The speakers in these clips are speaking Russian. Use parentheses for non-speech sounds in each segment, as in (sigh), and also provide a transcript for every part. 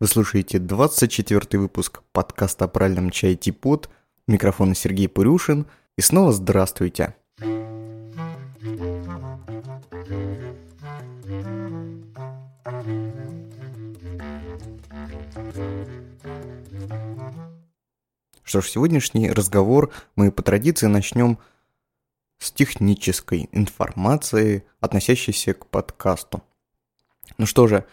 Вы слушаете 24 выпуск подкаста о правильном чае Типот. Микрофон Сергей Пурюшин. И снова здравствуйте. Что ж, сегодняшний разговор мы по традиции начнем с технической информации, относящейся к подкасту. Ну что же,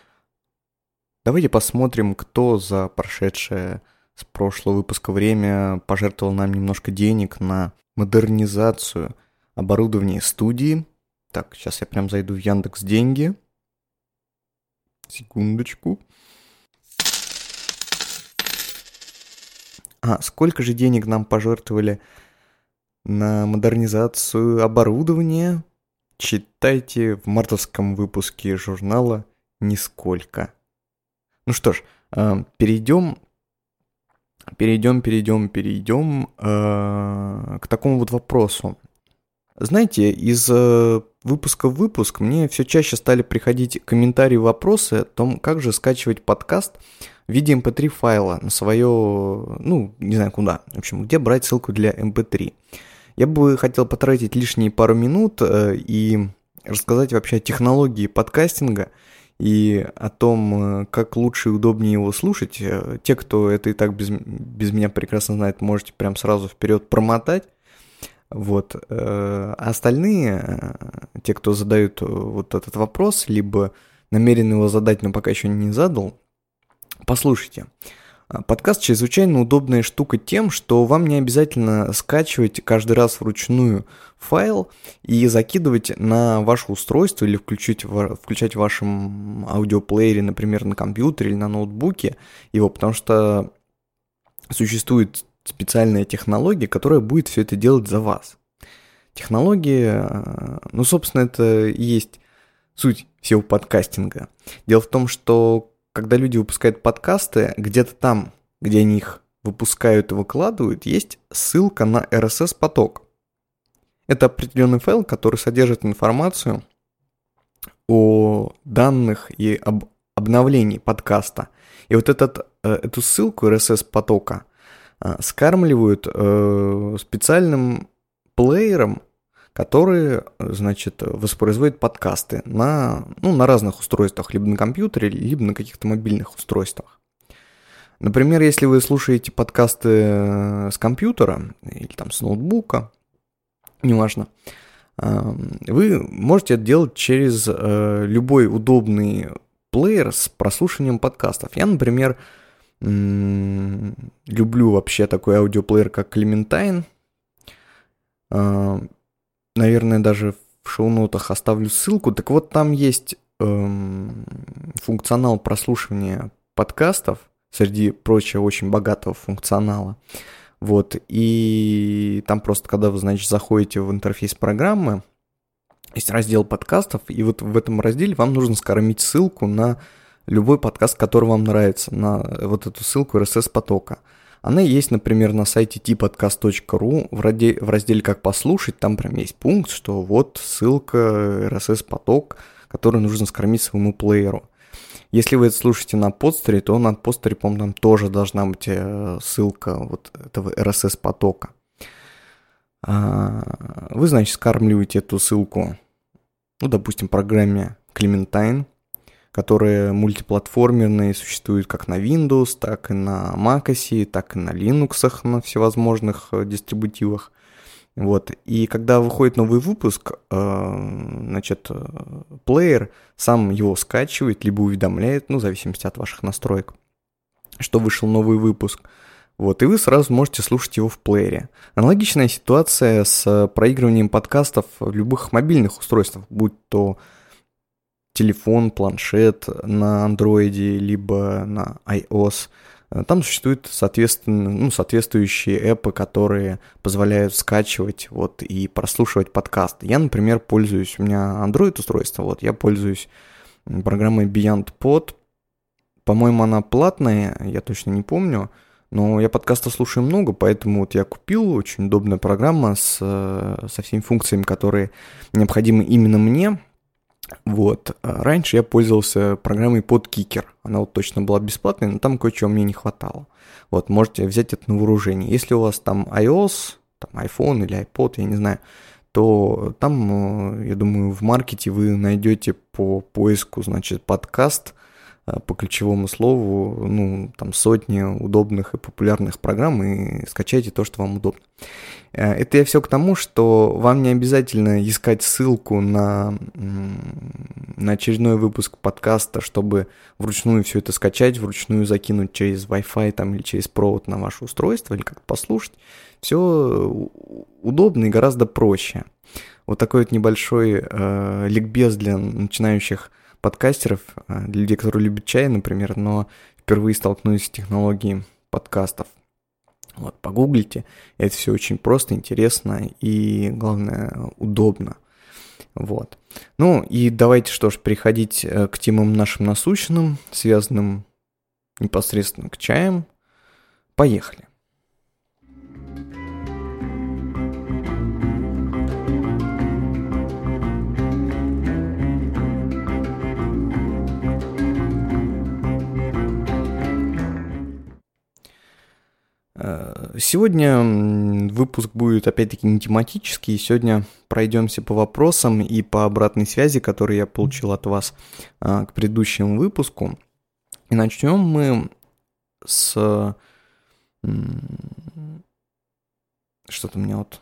Давайте посмотрим, кто за прошедшее с прошлого выпуска время пожертвовал нам немножко денег на модернизацию оборудования студии. Так, сейчас я прям зайду в Яндекс Деньги. Секундочку. А, сколько же денег нам пожертвовали на модернизацию оборудования? Читайте в мартовском выпуске журнала «Нисколько». Ну что ж, э, перейдем, перейдем, перейдем, перейдем э, к такому вот вопросу. Знаете, из э, выпуска в выпуск мне все чаще стали приходить комментарии, вопросы о том, как же скачивать подкаст в виде mp3 эм файла на свое, ну, не знаю куда, в общем, где брать ссылку для mp3. Эм Я бы хотел потратить лишние пару минут и рассказать вообще о технологии подкастинга – и о том, э, как лучше и удобнее его слушать. Э, те, кто это и так без, без меня прекрасно знает, можете прям сразу вперед промотать. Вот. Э, а остальные, те, кто задают вот этот вопрос, либо намерен его задать, но пока еще не задал, послушайте. А, подкаст чрезвычайно удобная штука тем, что вам не обязательно скачивать каждый раз вручную файл и закидывать на ваше устройство или включить, включать в вашем аудиоплеере, например, на компьютере или на ноутбуке его, потому что существует специальная технология, которая будет все это делать за вас. Технология, ну, собственно, это и есть суть всего подкастинга. Дело в том, что когда люди выпускают подкасты, где-то там, где они их выпускают и выкладывают, есть ссылка на RSS-поток. Это определенный файл, который содержит информацию о данных и об обновлении подкаста. И вот этот, э, эту ссылку RSS-потока э, скармливают э, специальным плеером, которые, значит, воспроизводят подкасты на, ну, на разных устройствах, либо на компьютере, либо на каких-то мобильных устройствах. Например, если вы слушаете подкасты э, с компьютера или там с ноутбука, неважно, вы можете это делать через э, любой удобный плеер с прослушиванием подкастов. Я, например, люблю вообще такой аудиоплеер, как Clementine наверное, даже в шоу-нотах оставлю ссылку. Так вот, там есть эм, функционал прослушивания подкастов, среди прочего очень богатого функционала. Вот, и там просто, когда вы, значит, заходите в интерфейс программы, есть раздел подкастов, и вот в этом разделе вам нужно скормить ссылку на любой подкаст, который вам нравится, на вот эту ссылку RSS-потока. Она есть, например, на сайте tpodcast.ru в, разделе, «Как послушать». Там прям есть пункт, что вот ссылка RSS-поток, который нужно скормить своему плееру. Если вы это слушаете на подстере, то на подстере, по-моему, там тоже должна быть э, ссылка вот этого RSS-потока. А, вы, значит, скармливаете эту ссылку, ну, допустим, программе Clementine – которые мультиплатформенные, существуют как на Windows, так и на macOS, так и на Linux, на всевозможных э, дистрибутивах. Вот. И когда выходит новый выпуск, э, значит, э, плеер сам его скачивает, либо уведомляет, ну, в зависимости от ваших настроек, что вышел новый выпуск. Вот, и вы сразу можете слушать его в плеере. Аналогичная ситуация с проигрыванием подкастов в любых мобильных устройствах, будь то телефон, планшет на андроиде, либо на iOS. Там существуют соответственно, ну, соответствующие эпы, которые позволяют скачивать вот, и прослушивать подкасты. Я, например, пользуюсь, у меня Android устройство, вот, я пользуюсь программой Beyond Pod. По-моему, она платная, я точно не помню, но я подкаста слушаю много, поэтому вот я купил очень удобная программа с, со всеми функциями, которые необходимы именно мне. Вот. А раньше я пользовался программой Podkicker. Она вот точно была бесплатной, но там кое-чего мне не хватало. Вот, можете взять это на вооружение. Если у вас там iOS, там iPhone или iPod, я не знаю, то там, э, я думаю, в маркете вы найдете по поиску, значит, подкаст по ключевому слову, ну, там сотни удобных и популярных программ, и скачайте то, что вам удобно. Э, это я все к тому, что вам не обязательно искать ссылку на, на очередной выпуск подкаста, чтобы вручную все это скачать, вручную закинуть через Wi-Fi там, или через провод на ваше устройство, или как-то послушать. Все удобно и гораздо проще. Вот такой вот небольшой э, ликбез для начинающих э, для людей, которые любят чай, например, но впервые столкнулись с технологией подкастов. Вот, погуглите, это все очень просто, интересно и, главное, удобно. Вот. Ну и давайте что ж, переходить э, к темам нашим насущным, связанным непосредственно к чаям. Поехали. Сегодня выпуск будет опять-таки не тематический. Сегодня пройдемся по вопросам и по обратной связи, которую я получил от вас э, к предыдущему выпуску. И начнем мы с... Что-то у меня вот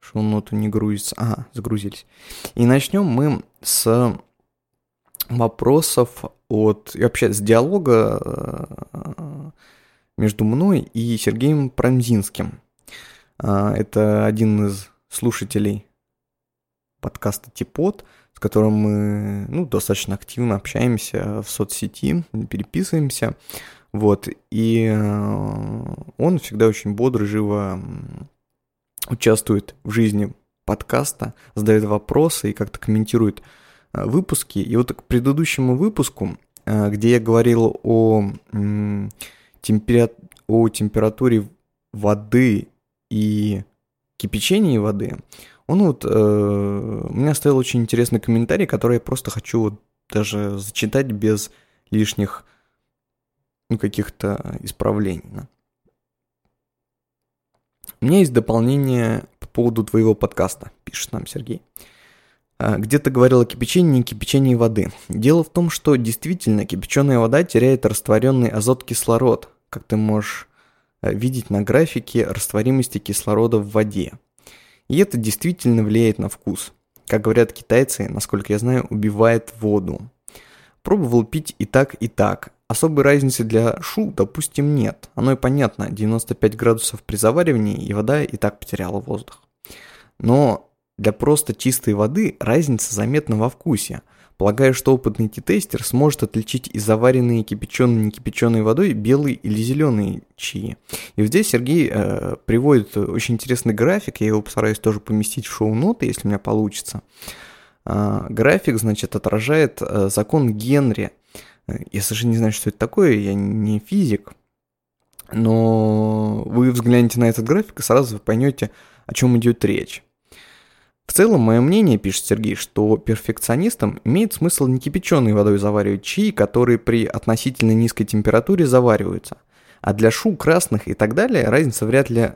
шоу-ноту не грузится. Ага, загрузились. И начнем мы с вопросов от... И вообще с диалога э, между мной и Сергеем Промзинским. А, это один из слушателей подкаста Типот, с которым мы ну, достаточно активно общаемся в соцсети, переписываемся. Вот, и э, он всегда очень бодро, живо участвует в жизни подкаста, задает вопросы и как-то комментирует э, выпуски. И вот к предыдущему выпуску, э, где я говорил о темпера... о температуре воды и кипячении воды, он вот э, у меня оставил очень интересный комментарий, который я просто хочу вот даже зачитать без лишних ну, каких-то исправлений. Да. У меня есть дополнение по поводу твоего подкаста, пишет нам Сергей. «А, где то говорил о кипячении и кипячении воды. Дело в том, что действительно кипяченая вода теряет растворенный азот кислород, как ты можешь э, видеть на графике растворимости кислорода в воде. И это действительно влияет на вкус. Как говорят китайцы, насколько я знаю, убивает воду. Пробовал пить и так, и так. Особой разницы для шу, допустим, нет. Оно и понятно, 95 градусов при заваривании, и вода и так потеряла воздух. Но для просто чистой воды разница заметна во вкусе. Полагаю, что опытный тестер сможет отличить и заваренные кипяченой некипяченой водой белые или зеленые чаи. И вот здесь Сергей э, приводит очень интересный график, я его постараюсь тоже поместить в шоу-ноты, если у меня получится. Э, график, значит, отражает э, закон Генри. Я совершенно не знаю, что это такое, я не физик, но вы взглянете на этот график и сразу поймете, о чем идет речь. В целом, мое мнение, пишет Сергей, что перфекционистам имеет смысл не кипяченой водой заваривать чаи, которые при относительно низкой температуре завариваются. А для шу, красных и так далее разница вряд ли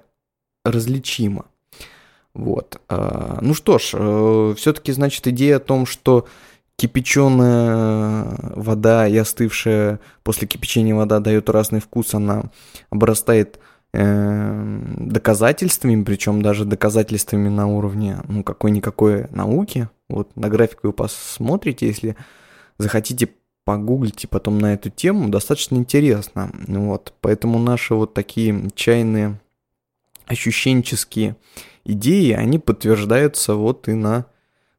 различима. Вот. А, ну что ж, э, все-таки, значит, идея о том, что кипяченая вода и остывшая после кипячения вода дает разный вкус, она обрастает доказательствами, причем даже доказательствами на уровне ну, какой-никакой науки. Вот на графику вы посмотрите, если захотите погуглите потом на эту тему, достаточно интересно. Вот, поэтому наши вот такие чайные ощущенческие идеи, они подтверждаются вот и на,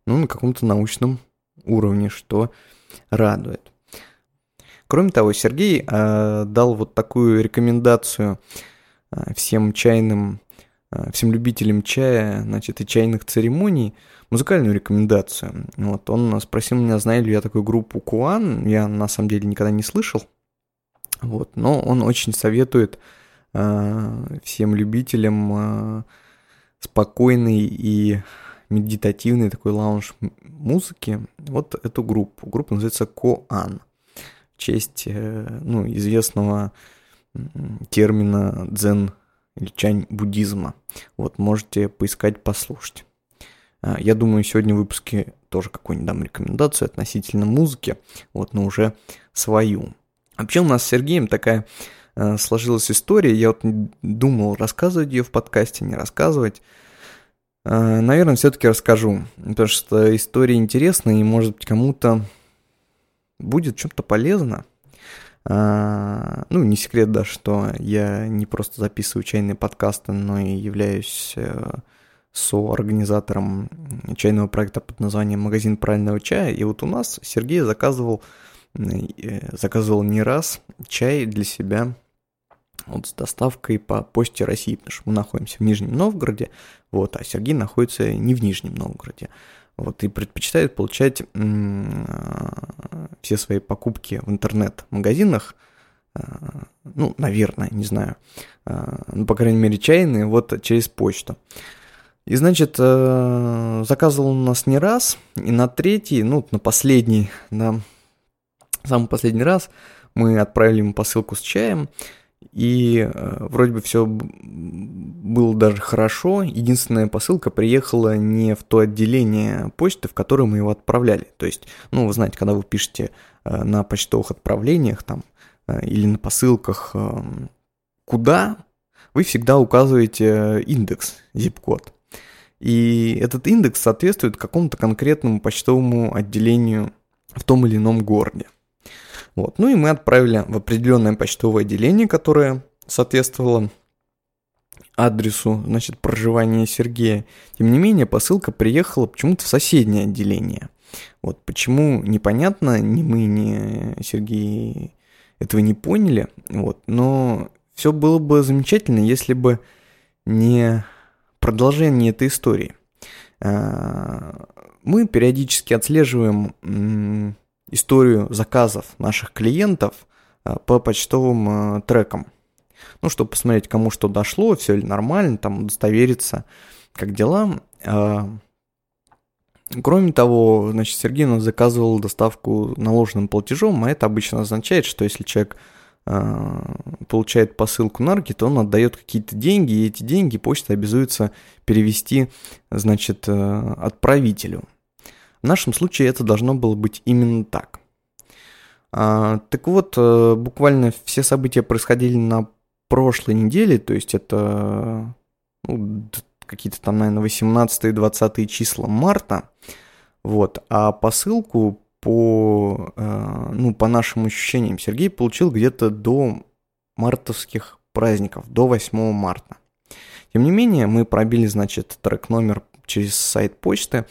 ну, на каком-то научном уровне, что радует. Кроме того, Сергей э, дал вот такую рекомендацию всем чайным, э, всем любителям чая, значит, и чайных церемоний музыкальную рекомендацию. Вот, он спросил меня, знаю ли я такую группу Куан, я на самом деле никогда не слышал, вот, но он очень советует э, всем любителям э, спокойной и медитативный такой лаунж музыки, вот эту группу. Группа называется Коан. В честь э, ну, известного термина дзен или чань буддизма. Вот, можете поискать, послушать. А, я думаю, сегодня в выпуске тоже какую-нибудь дам рекомендацию относительно музыки, вот, но уже свою. Вообще у нас с Сергеем такая э, сложилась история, я вот думал, рассказывать ее в подкасте, не рассказывать. Э, наверное, все-таки расскажу, потому что история интересная и, может быть, кому-то будет чем-то полезно. Э, ну, не секрет, да, что я не просто записываю чайные подкасты, но и являюсь э, соорганизатором чайного проекта под названием «Магазин правильного чая». И вот у нас Сергей заказывал, э, заказывал не раз чай для себя вот с доставкой по почте России, потому что мы находимся в Нижнем Новгороде, вот, а Сергей находится не в Нижнем Новгороде. Вот, и предпочитает получать м- все свои покупки в интернет-магазинах, э, ну, наверное, не знаю, э, ну, по крайней мере, чайные, вот через почту. И, значит, э, заказывал он у нас не раз, и на третий, ну, на последний, на самый последний раз мы отправили ему посылку с чаем, и э, вроде бы все было даже хорошо. Единственная посылка приехала не в то отделение почты, в которое мы его отправляли. То есть, ну, вы знаете, когда вы пишете э, на почтовых отправлениях там или на посылках куда, вы всегда указываете индекс, zip-код. И этот индекс соответствует какому-то конкретному почтовому отделению в том или ином городе. Вот. Ну и мы отправили в определенное почтовое отделение, которое соответствовало адресу, значит, проживания Сергея. Тем не менее, посылка приехала почему-то в соседнее отделение. Вот почему непонятно, ни мы, ни Сергей этого не поняли. Вот. Но все было бы замечательно, если бы не продолжение этой истории. А, мы периодически отслеживаем историю заказов наших клиентов а, по почтовым а, трекам. Ну, чтобы посмотреть, кому что дошло, все ли нормально, там удостовериться, как дела. Кроме того, значит, Сергей у нас заказывал доставку наложенным платежом, а это обычно означает, что если человек а, получает посылку на руки, то он отдает какие-то деньги, и эти деньги почта обязуется перевести, значит, э, отправителю. В нашем случае это должно было быть именно так. А, так вот, э, буквально все события происходили на прошлой неделе, то есть это ну, какие-то там, наверное, 18-20 числа марта. Вот, а посылку по, э, ну, по нашим ощущениям, Сергей получил где-то до мартовских праздников, до 8 марта. Тем не менее, мы пробили, значит, трек номер через сайт почты,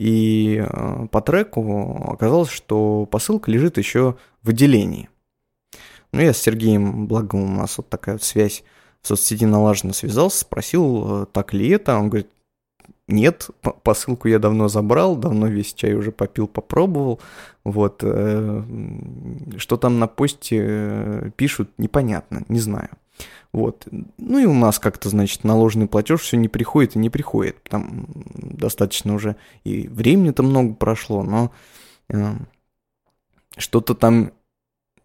и э, по треку оказалось, что посылка лежит еще в отделении. Ну, я с Сергеем, благо у нас вот такая вот связь в соцсети налажена, связался, спросил, э, так ли это. Он говорит, нет, посылку я давно забрал, давно весь чай уже попил, попробовал. Вот. Э, что там на посте пишут, непонятно, не знаю. Вот. Ну и у нас как-то, значит, наложенный платеж все не приходит и не приходит. Там достаточно уже и времени-то много прошло, но э, что-то там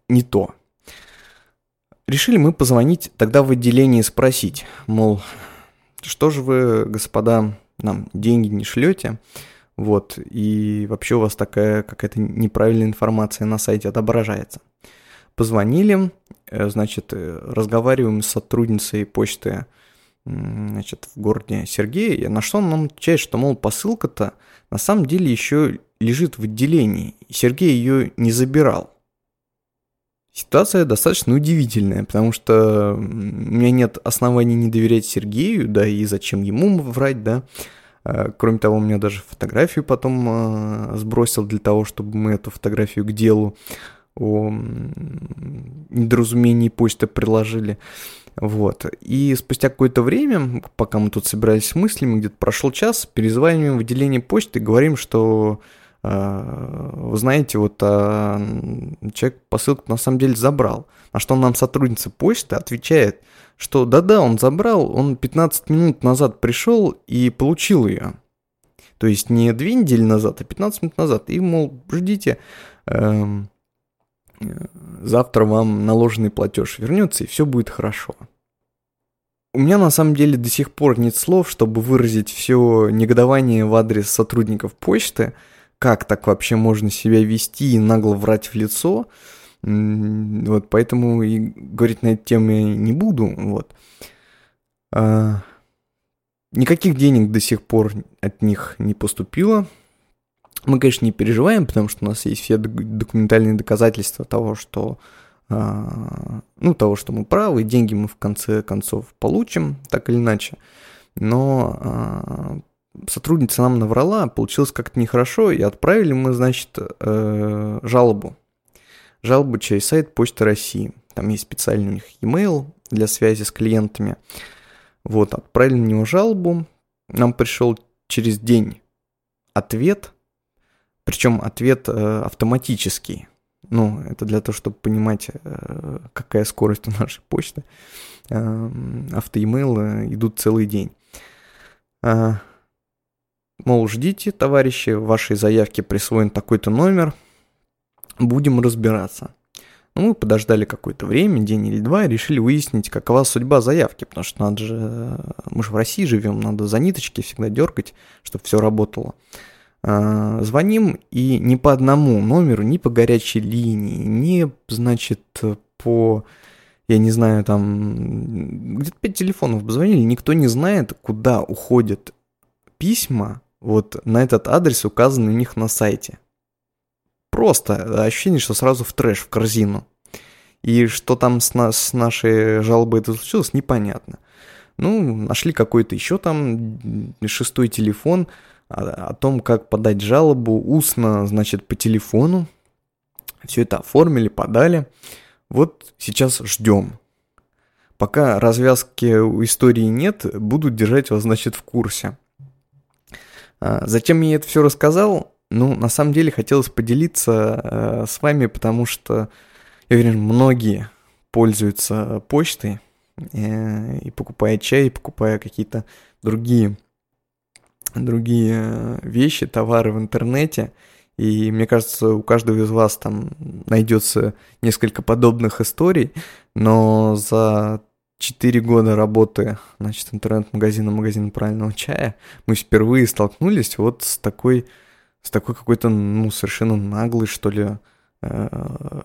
не то. Решили мы позвонить тогда в отделение и спросить, мол, что же вы, господа, нам деньги не шлете, вот, и вообще у вас такая какая-то неправильная информация на сайте отображается. Позвонили, э, значит, э, разговариваем с сотрудницей почты, значит, в городе Сергея, на что он нам отвечает, что, мол, посылка-то на самом деле еще лежит в отделении, и Сергей ее не забирал. Ситуация достаточно удивительная, потому что у меня нет оснований не доверять Сергею, да, и зачем ему врать, да. А, кроме того, у меня даже фотографию потом а, сбросил для того, чтобы мы эту фотографию к делу о недоразумении почты приложили. Вот. И спустя какое-то время, пока мы тут собирались с мыслями, где-то прошел час, перезваниваем в отделение почты говорим, что а, вы знаете, вот а, человек посылку на самом деле забрал. На что нам сотрудница почты отвечает, что да-да, он забрал, он 15 минут назад пришел и получил ее. То есть не две недели назад, а 15 минут назад. И, мол, ждите, эм, завтра вам наложенный платеж вернется, и все будет хорошо. У меня на самом деле до сих пор нет слов, чтобы выразить все негодование в адрес сотрудников почты, как так вообще можно себя вести и нагло врать в лицо. Вот, поэтому и говорить на эту тему я не буду. Вот. А, никаких денег до сих пор от них не поступило. Мы, конечно, не переживаем, потому что у нас есть все документальные доказательства того, что а, ну, того, что мы правы, деньги мы в конце концов получим, так или иначе. Но а, сотрудница нам наврала, получилось как-то нехорошо, и отправили мы, значит, э, жалобу. Жалобу через сайт Почты России. Там есть специальный у них e-mail для связи с клиентами. Вот, отправили на него жалобу. Нам пришел через день ответ, причем ответ э, автоматический. Ну, это для того, чтобы понимать, э, какая скорость у нашей почты. Э, автоимейлы идут целый день. Э, мол, ждите, товарищи, вашей заявке присвоен такой-то номер, будем разбираться. Ну, мы подождали какое-то время, день или два, и решили выяснить, какова судьба заявки, потому что надо же, мы же в России живем, надо за ниточки всегда дергать, чтобы все работало. Звоним, и не по одному номеру, ни по горячей линии, ни, значит, по, я не знаю, там, где-то пять телефонов позвонили, никто не знает, куда уходят письма вот на этот адрес, указанный у них на сайте. Просто ощущение, что сразу в трэш, в корзину. И что там с, нас, с нашей жалобой это случилось, непонятно. Ну, нашли какой-то еще там шестой телефон, о, том, как подать жалобу устно, значит, по телефону. Все это оформили, подали. Вот сейчас ждем. Пока развязки у истории нет, буду держать вас, значит, в курсе. А, зачем я это все рассказал? Ну, на самом деле хотелось поделиться э, с вами, потому что, я уверен, многие пользуются почтой э, и покупая чай, и покупая какие-то другие другие вещи, товары в интернете. И мне кажется, у каждого из вас там найдется несколько подобных историй, но за 4 года работы, значит, интернет-магазина, магазина правильного чая, мы впервые столкнулись вот с такой, с такой какой-то, ну, совершенно наглой, что ли, э,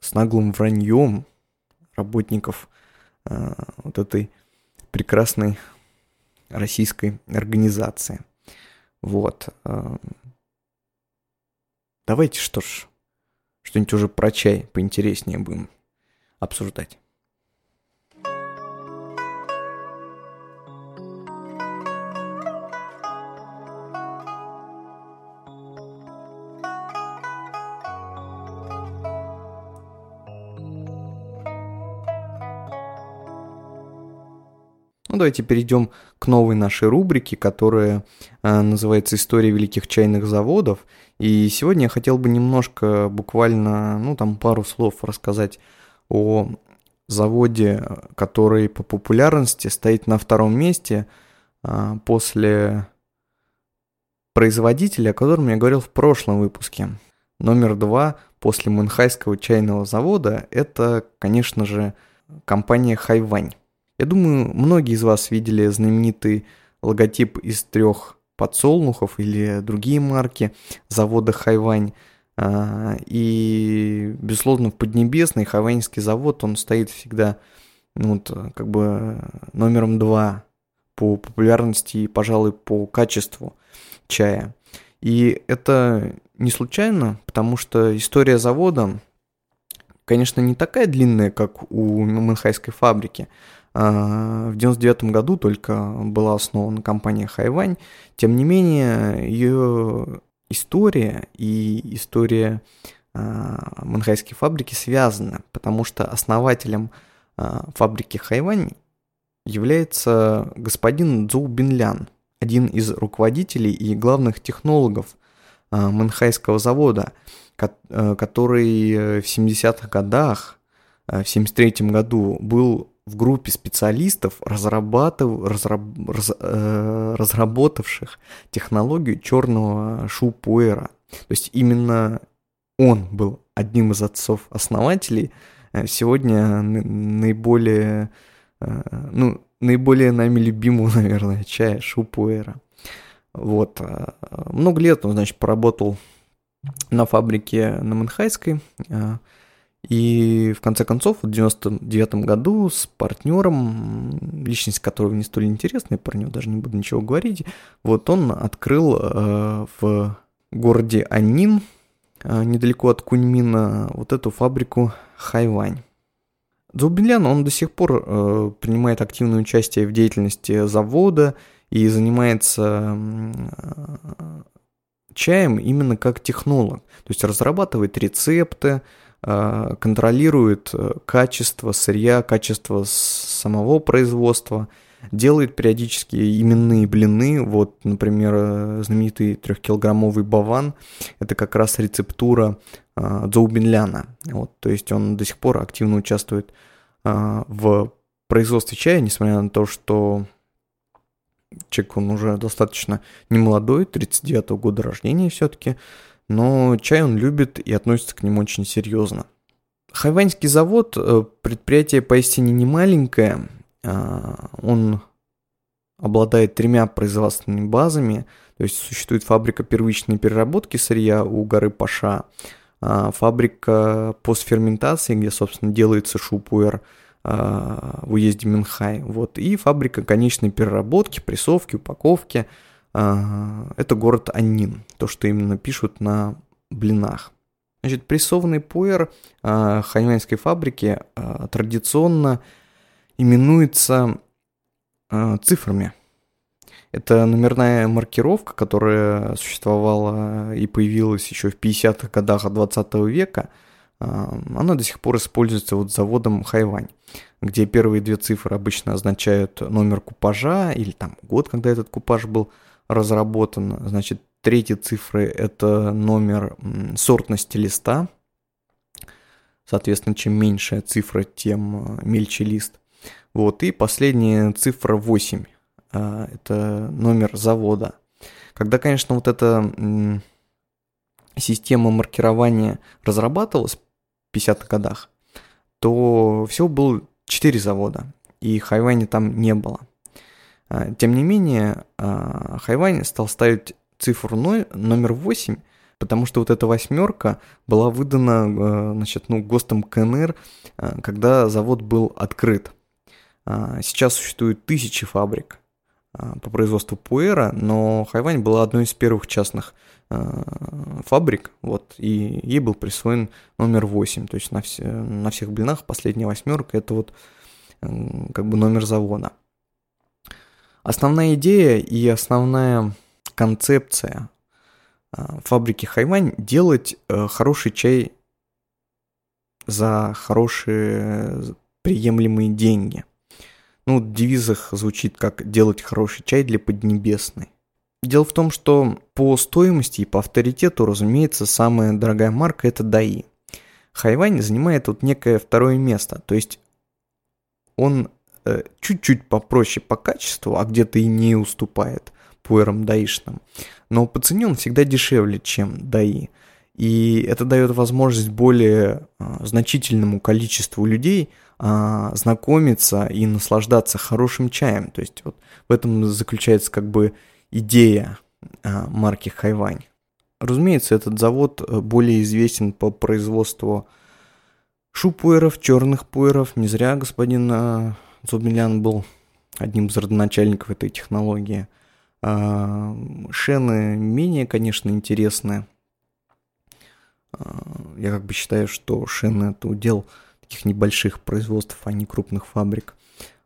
с наглым враньем работников э, вот этой прекрасной российской организации. Вот. Эм. Давайте что ж, что-нибудь уже про чай поинтереснее будем обсуждать. Ну, давайте перейдем к новой нашей рубрике, которая э, называется «История великих чайных заводов». И сегодня я хотел бы немножко, буквально, ну, там пару слов рассказать о заводе, который по популярности стоит на втором месте э, после производителя, о котором я говорил в прошлом выпуске. Номер два после Мунхайского чайного завода – это, конечно же, компания Хайвань. Я думаю, многие из вас видели знаменитый логотип из трех подсолнухов или другие марки завода Хайвань. А, и, безусловно, в Поднебесной Хайваньский завод, он стоит всегда ну, вот, как бы номером два по популярности и, пожалуй, по качеству чая. И это не случайно, потому что история завода, конечно, не такая длинная, как у Манхайской фабрики, в 99 году только была основана компания Хайвань. Тем не менее, ее история и история а, Манхайской фабрики связаны, потому что основателем а, фабрики Хайвань является господин Цзу Бинлян, один из руководителей и главных технологов Манхайского завода, который в 70-х годах, в 73 году был в группе специалистов, разрабатыв, разраб, раз, э, разработавших технологию черного шупуэра. То есть именно он был одним из отцов-основателей э, сегодня наиболее, э, ну, наиболее нами любимого, (laughs) наверное, чая шупуэра. Вот. Э, много лет он, значит, поработал на фабрике на Манхайской, и в конце концов, в 99 году с партнером, личность которого не столь интересная, про него даже не буду ничего говорить, вот он открыл э, в городе Аннин, э, недалеко от Куньмина, вот эту фабрику Хайвань. Дзубинлян, он до сих пор э, принимает активное участие в деятельности завода и занимается э, чаем именно как технолог. То есть разрабатывает рецепты, контролирует э, качество сырья, качество самого производства, делает периодически именные блины. Вот, например, э, знаменитый трехкилограммовый баван – это как раз рецептура Дзоубинляна. Вот, то есть он до сих пор активно участвует в производстве чая, несмотря на то, что человек он уже достаточно немолодой, 39 -го года рождения все-таки, но чай он любит и относится к нему очень серьезно. Хайваньский завод э, – предприятие поистине не маленькое, а, он обладает тремя производственными базами, то есть существует фабрика первичной переработки сырья у горы Паша, а, фабрика постферментации, где, собственно, делается шупуэр а, в уезде Минхай, вот, и фабрика конечной переработки, прессовки, упаковки – это город Аннин, то, что именно пишут на блинах. Значит, прессованный пуэр а, хайнанской фабрики а, традиционно именуется цифрами. Это номерная маркировка, которая существовала и появилась еще в 50-х годах 20 века. Она до сих пор используется вот заводом Хайвань, где первые две цифры обычно означают номер купажа или там год, когда этот купаж был разработан. Значит, третьи цифры – это номер сортности листа. Соответственно, чем меньше цифра, тем э, мельче лист. Вот, и последняя цифра 8 э, – это номер завода. Когда, конечно, вот эта система маркирования разрабатывалась в 50-х годах, то всего было 4 завода, и Хайвани там не было – а, тем не менее, а, Хайвань стал ставить цифру номер 8, потому что вот эта восьмерка была выдана а, значит, ну, ГОСТом КНР, когда завод был открыт. Сейчас существует тысячи фабрик по производству пуэра, но Хайвань была одной из первых частных фабрик, вот, и ей был присвоен номер 8, то есть на, все, на всех блинах последняя восьмерка это вот как бы номер завода. Основная идея и основная концепция а, фабрики Хайвань делать э, хороший чай за хорошие приемлемые деньги. Ну, в девизах звучит как «делать хороший чай для Поднебесной». Дело в том, что по стоимости и по авторитету, разумеется, самая дорогая марка – это Даи. Хайвань занимает вот некое второе место, то есть он чуть-чуть попроще по качеству, а где-то и не уступает пуэрам даишным. Но по цене он всегда дешевле, чем даи. И это дает возможность более а, значительному количеству людей а, знакомиться и наслаждаться хорошим чаем. То есть вот в этом заключается как бы идея а, марки Хайвань. Разумеется, этот завод э, более известен по производству шупуэров, черных пуэров. Не зря господин Зубмилян был одним из родоначальников этой технологии. А, шены менее, конечно, интересны. А, я как бы считаю, что шены это удел таких небольших производств, а не крупных фабрик.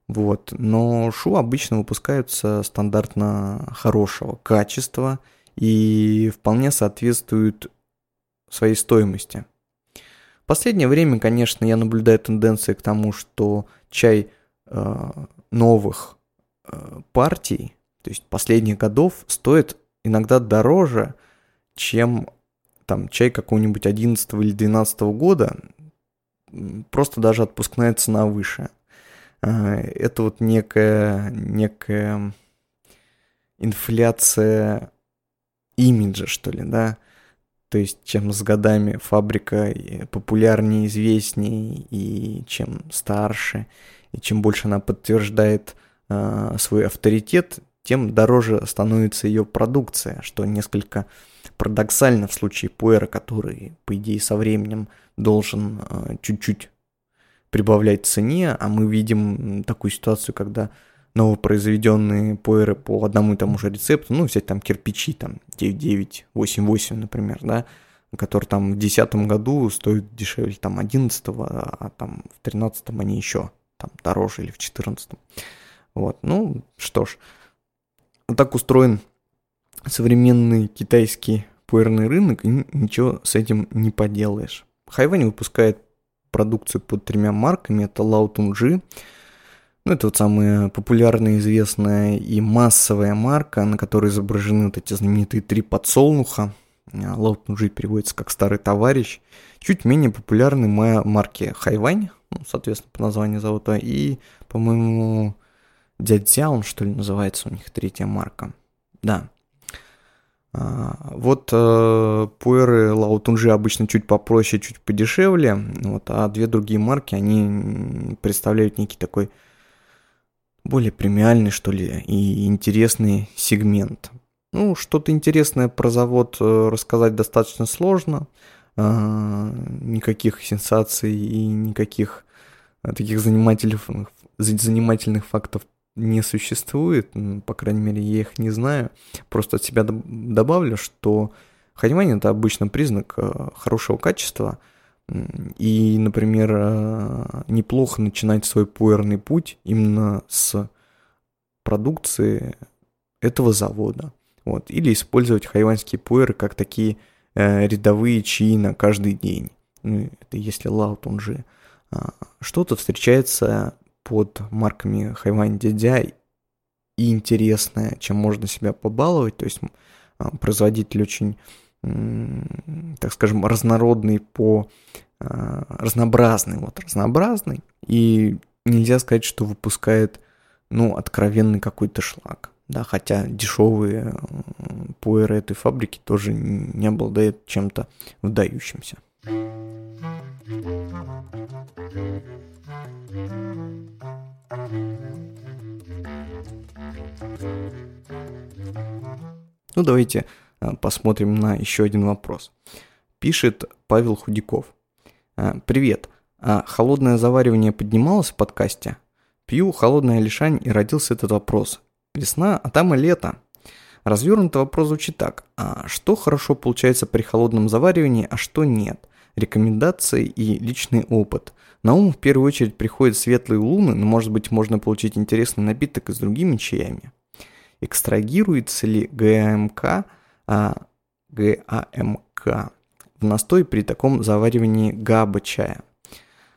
Вот. Но шу обычно выпускаются стандартно хорошего качества и вполне соответствуют своей стоимости. В последнее время, конечно, я наблюдаю тенденции к тому, что чай новых э, партий, то есть последних годов, стоит иногда дороже, чем там чай какого-нибудь 11 или 12 года, просто даже отпускная цена выше. это вот некая, некая инфляция имиджа, что ли, да, то есть чем с годами фабрика популярнее, известнее, и чем старше, и чем больше она подтверждает э, свой авторитет, тем дороже становится ее продукция, что несколько парадоксально в случае Пуэра, который, по идее, со временем должен э, чуть-чуть прибавлять цене, а мы видим такую ситуацию, когда новопроизведенные пуэры по одному и тому же рецепту, ну, взять там кирпичи, там 9988, например, да, который там в 2010 году стоит дешевле там 11 а там в 13 они еще там дороже или в 14 Вот, ну, что ж, вот так устроен современный китайский пуэрный рынок, и ничего с этим не поделаешь. Хайвань выпускает продукцию под тремя марками, это Лао Тунжи, ну, это вот самая популярная, известная и массовая марка, на которой изображены вот эти знаменитые три подсолнуха. А, Лао Тунжи переводится как «старый товарищ». Чуть менее популярны марки Хайвань, ну, соответственно, по названию завода, и, по-моему, Дядзяун, что ли, называется у них третья марка. Да. А, вот э, пуэры Лао Тунжи обычно чуть попроще, чуть подешевле, вот, а две другие марки, они представляют некий такой более премиальный, что ли, и интересный сегмент. Ну, что-то интересное про завод э, рассказать достаточно сложно. А, никаких сенсаций и никаких э, таких занимательных, занимательных фактов не существует. По крайней мере, я их не знаю. Просто от себя добавлю, что Ханьвань это обычно признак э, хорошего качества – и, например, э, неплохо начинать свой пуэрный путь именно с продукции этого завода. Вот. Или использовать хайванские пуэры как такие э, рядовые чаи на каждый день. Ну, это если лаут, он же. А, что-то встречается под марками Хайвань Дядя и интересное, чем можно себя побаловать. То есть а, производитель очень так скажем, разнородный по а, разнообразный, вот разнообразный, и нельзя сказать, что выпускает, ну, откровенный какой-то шлак, да, хотя дешевые пуэры этой фабрики тоже не обладают чем-то выдающимся. Ну, давайте Э, посмотрим на еще один вопрос. Пишет Павел Худяков. «Э, Привет. А холодное заваривание поднималось в подкасте? Пью холодное лишань и родился этот вопрос. Весна, а там и лето. Развернутый вопрос звучит так. А что хорошо получается при холодном заваривании, а что нет? Рекомендации и личный опыт. На ум в первую очередь приходят светлые луны, но может быть можно получить интересный напиток и с другими чаями. Экстрагируется ли ГМК а, ГАМК в настой при таком заваривании габа чая?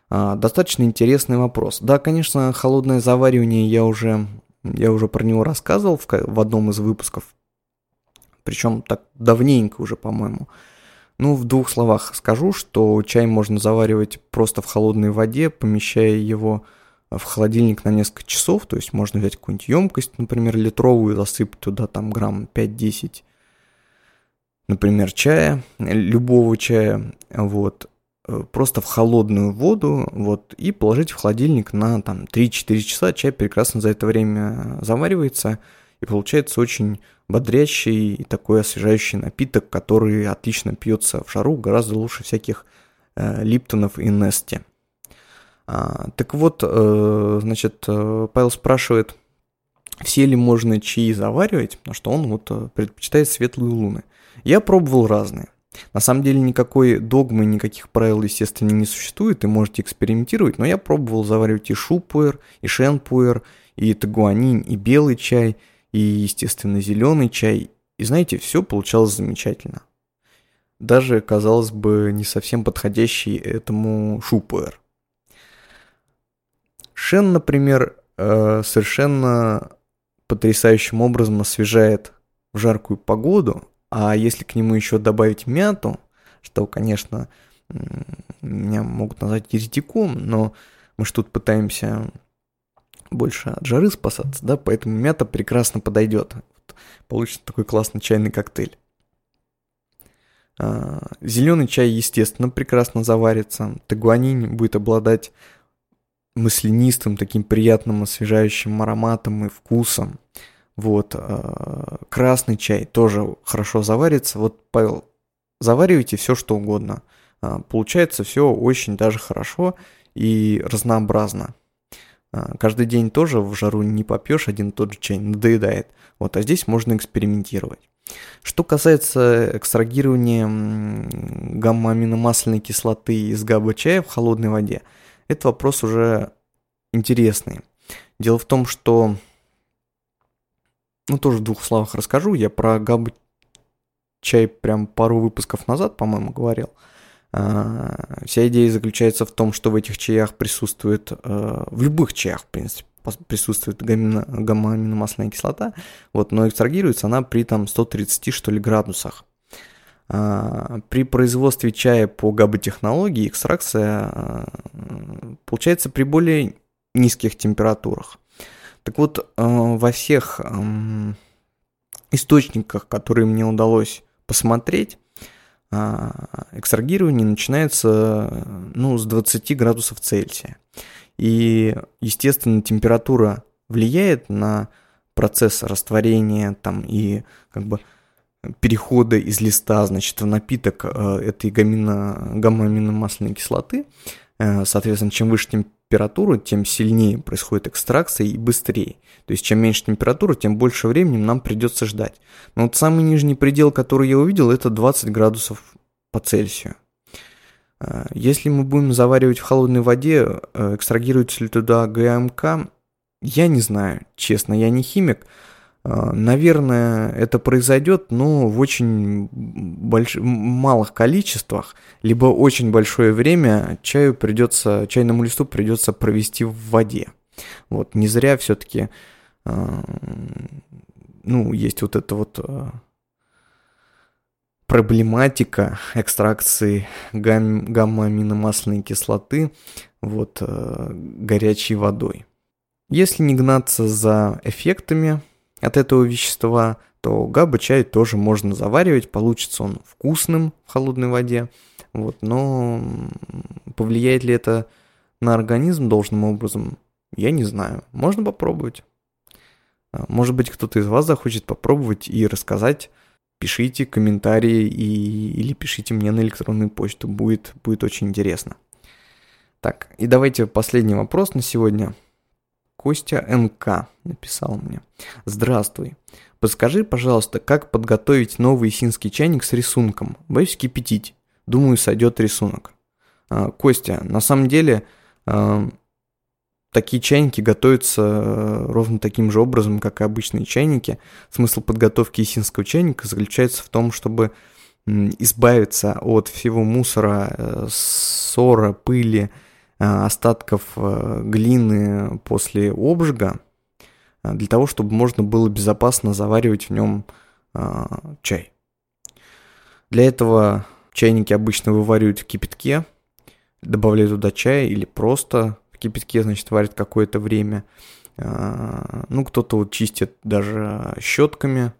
А, достаточно интересный вопрос. Да, конечно, холодное заваривание я уже, я уже про него рассказывал в, в одном из выпусков. Причем так давненько уже, по-моему. Ну, в двух словах скажу, что чай можно заваривать просто в холодной воде, помещая его в холодильник на несколько часов. То есть можно взять какую-нибудь емкость, например, литровую, засыпать туда там грамм 5-10 например, чая, любого чая, вот, э, просто в холодную воду, вот, и положить в холодильник на там 3-4 часа. Чай прекрасно за это время заваривается, и получается очень бодрящий и такой освежающий напиток, который отлично пьется в жару, гораздо лучше всяких э, липтонов и нести. А, так вот, э, значит, э, Павел спрашивает, все ли можно чаи заваривать, на что он вот э, предпочитает светлые луны. Я пробовал разные. На самом деле никакой догмы, никаких правил, естественно, не существует, и можете экспериментировать, но я пробовал заваривать и шупуэр, и шенпуэр, и тагуанин, и белый чай, и, естественно, зеленый чай. И знаете, все получалось замечательно. Даже, казалось бы, не совсем подходящий этому шупуэр. Шен, например, э, совершенно потрясающим образом освежает в жаркую погоду, а если к нему еще добавить мяту, что, конечно, меня могут назвать еретиком, но мы же тут пытаемся больше от жары спасаться, да, поэтому мята прекрасно подойдет. Вот, получится такой классный чайный коктейль. А, зеленый чай, естественно, прекрасно заварится. Тагуанин будет обладать маслянистым, таким приятным освежающим ароматом и вкусом. Вот. А, красный чай тоже хорошо заварится. Вот, Павел, заваривайте все, что угодно. А, получается все очень даже хорошо и разнообразно. А, каждый день тоже в жару не попьешь один и тот же чай, надоедает. Вот, а здесь можно экспериментировать. Что касается экстрагирования гамма-аминомасляной кислоты из габа-чая в холодной воде, это вопрос уже интересный. Дело в том, что ну, тоже в двух словах расскажу. Я про габу чай прям пару выпусков назад, по-моему, говорил. А, вся идея заключается в том, что в этих чаях присутствует, э, в любых чаях, в принципе, присутствует гамма-аминомасляная кислота, вот, но экстрагируется она при там 130 что ли градусах. А, при производстве чая по габа-технологии экстракция э, получается при более низких температурах. Так вот, э, во всех эм, источниках, которые мне удалось посмотреть, э, экстрагирование начинается ну, с 20 градусов Цельсия. И, естественно, температура влияет на процесс растворения там, и как бы перехода из листа, значит, в напиток э, этой гамма-аминомасляной кислоты. Соответственно, чем выше температура, температуру, тем сильнее происходит экстракция и быстрее. То есть чем меньше температура, тем больше времени нам придется ждать. Но вот самый нижний предел, который я увидел, это 20 градусов по Цельсию. А, если мы будем заваривать в холодной воде, э, экстрагируется ли туда ГМК, я не знаю, честно, я не химик, наверное, это произойдет, но в очень больш... малых количествах, либо очень большое время чаю придется, чайному листу придется провести в воде. Вот, не зря все-таки, а, ну, есть вот эта вот а, проблематика экстракции гам- гамма-аминомасляной кислоты вот, горячей водой. Если не гнаться за эффектами, от этого вещества, то габа-чай тоже можно заваривать, получится он вкусным в холодной воде, вот, но повлияет ли это на организм должным образом, я не знаю. Можно попробовать. А, может быть, кто-то из вас захочет попробовать и рассказать. Пишите комментарии и, или пишите мне на электронную почту. Будет, будет очень интересно. Так, и давайте последний вопрос на сегодня. Костя НК написал мне. Здравствуй. Подскажи, пожалуйста, как подготовить новый синский чайник с рисунком? Боюсь кипятить. Думаю, сойдет рисунок. А, Костя, на самом деле, а, такие чайники готовятся а, ровно таким же образом, как и обычные чайники. Смысл подготовки синского чайника заключается в том, чтобы избавиться от всего мусора, э, ссора, пыли, Э, остатков э, глины после обжига, э, для того, чтобы можно было безопасно заваривать в нем чай. Для этого чайники обычно вываривают в кипятке, добавляют туда чай или просто в кипятке, значит, варят какое-то время. Ну, кто-то вот чистит даже щетками.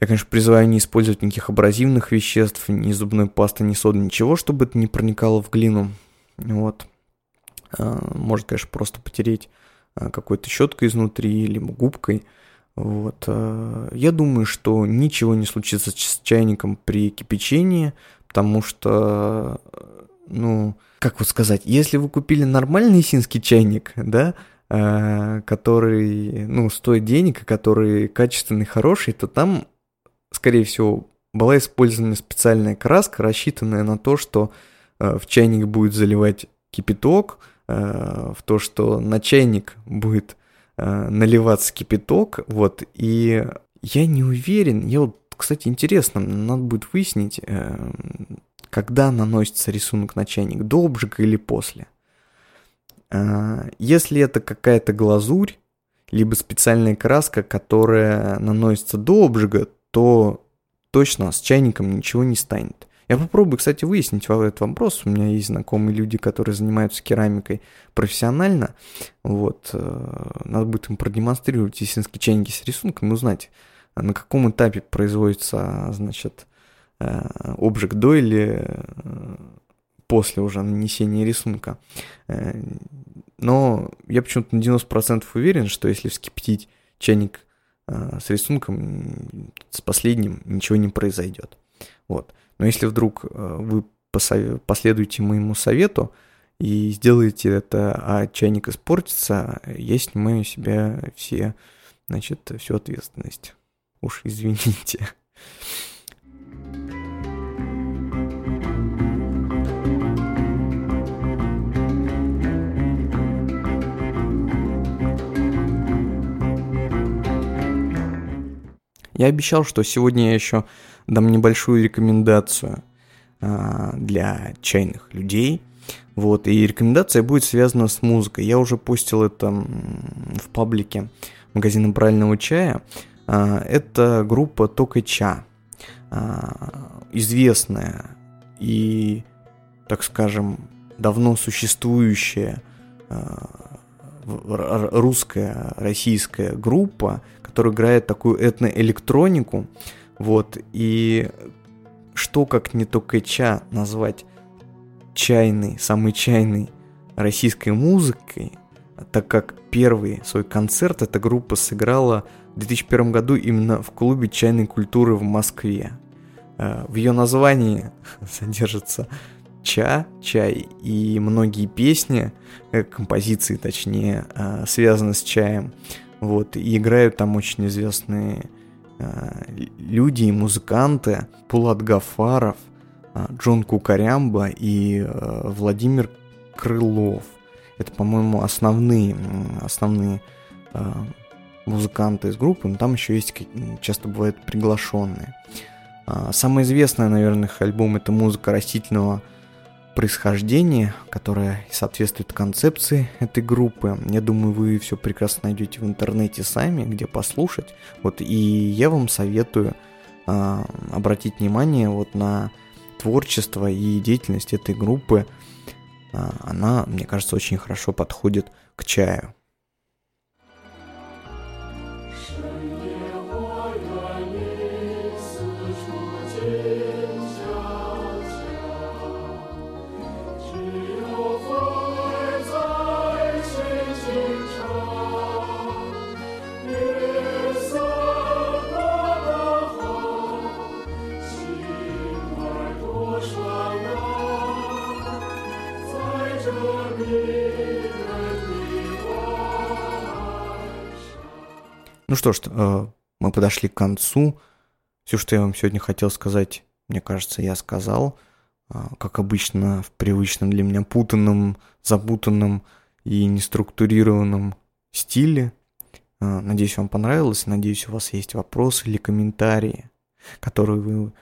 Я, конечно, призываю не использовать никаких абразивных веществ, ни зубной пасты, ни соды, ничего, чтобы это не проникало в глину. Вот. А, может, конечно, просто потереть а, какой-то щеткой изнутри или губкой. Вот. А, я думаю, что ничего не случится с чайником при кипячении, потому что, ну, как вот сказать, если вы купили нормальный синский чайник, да, который, ну, стоит денег, и который качественный, хороший, то там, скорее всего, была использована специальная краска, рассчитанная на то, что в чайник будет заливать кипяток, э, в то, что на чайник будет э, наливаться кипяток, вот, и я не уверен, я вот, кстати, интересно, надо будет выяснить, когда наносится рисунок на чайник, до обжига или после. Если это какая-то глазурь, либо специальная краска, которая наносится до обжига, то точно с чайником ничего не станет. Я попробую, кстати, выяснить этот вопрос. У меня есть знакомые люди, которые занимаются керамикой профессионально. Вот. Э, надо будет им продемонстрировать есинские чайники с рисунком и узнать, на каком этапе производится, значит, э, обжиг до или э, после уже нанесения рисунка. Но я почему-то на 90% уверен, что если вскипятить чайник с рисунком, с последним ничего не произойдет. Вот. Но если вдруг э, вы последуете моему совету и сделаете это, а чайник испортится, я снимаю с себя все, значит, всю ответственность. Уж извините. Я обещал, что сегодня я еще дам небольшую рекомендацию а, для чайных людей. Вот, и рекомендация будет связана с музыкой. Я уже постил это в паблике магазина правильного чая. А, это группа Токача. А, известная и, так скажем, давно существующая русская, российская группа, которая играет такую этноэлектронику. Вот, и что как не только ча назвать чайной, самой чайной российской музыкой, так как первый свой концерт эта группа сыграла в 2001 году именно в клубе чайной культуры в Москве. Э, в ее названии (laughs) содержится ча, чай, и многие песни, э, композиции точнее, э, связаны с чаем. Вот, и играют там очень известные люди и музыканты Пулат Гафаров, э, Джон Кукарямба и э, Владимир Крылов. Это, по-моему, основные, основные музыканты из группы, но там еще есть, часто бывают приглашенные. Самое известное, наверное, их альбом это музыка растительного происхождения, которое соответствует концепции этой группы. Я думаю, вы все прекрасно найдете в интернете сами, где послушать. Вот, и я вам советую э, обратить внимание вот на творчество и деятельность этой группы. Э, она, мне кажется, очень хорошо подходит к чаю. Ну что ж, э, мы подошли к концу. Все, что я вам сегодня хотел сказать, мне кажется, я сказал. Э, как обычно, в привычном для меня путанном, запутанном и неструктурированном стиле. Э, надеюсь, вам понравилось. Надеюсь, у вас есть вопросы или комментарии, которые вы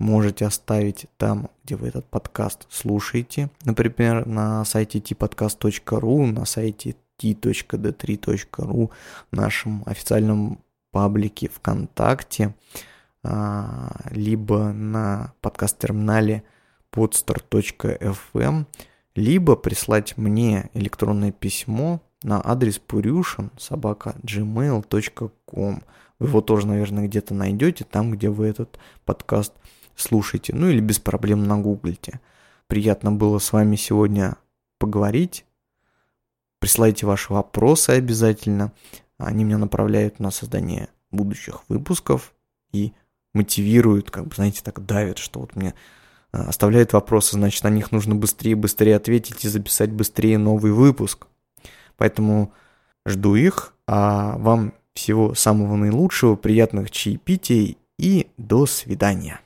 можете оставить там, где вы этот подкаст слушаете. Например, на сайте tpodcast.ru, на сайте t.d3.ru, нашем официальном паблике ВКонтакте, а, либо на подкаст-терминале podstar.fm, либо прислать мне электронное письмо на адрес purushin собака gmail.com. Вы его тоже, наверное, где-то найдете, там, где вы этот подкаст слушаете, ну или без проблем нагуглите. Приятно было с вами сегодня поговорить. Присылайте ваши вопросы обязательно. Они меня направляют на создание будущих выпусков и мотивируют, как бы, знаете, так давят, что вот мне э, оставляют вопросы, значит, на них нужно быстрее, быстрее ответить и записать быстрее новый выпуск. Поэтому жду их, а вам всего самого наилучшего, приятных чаепитий и до свидания.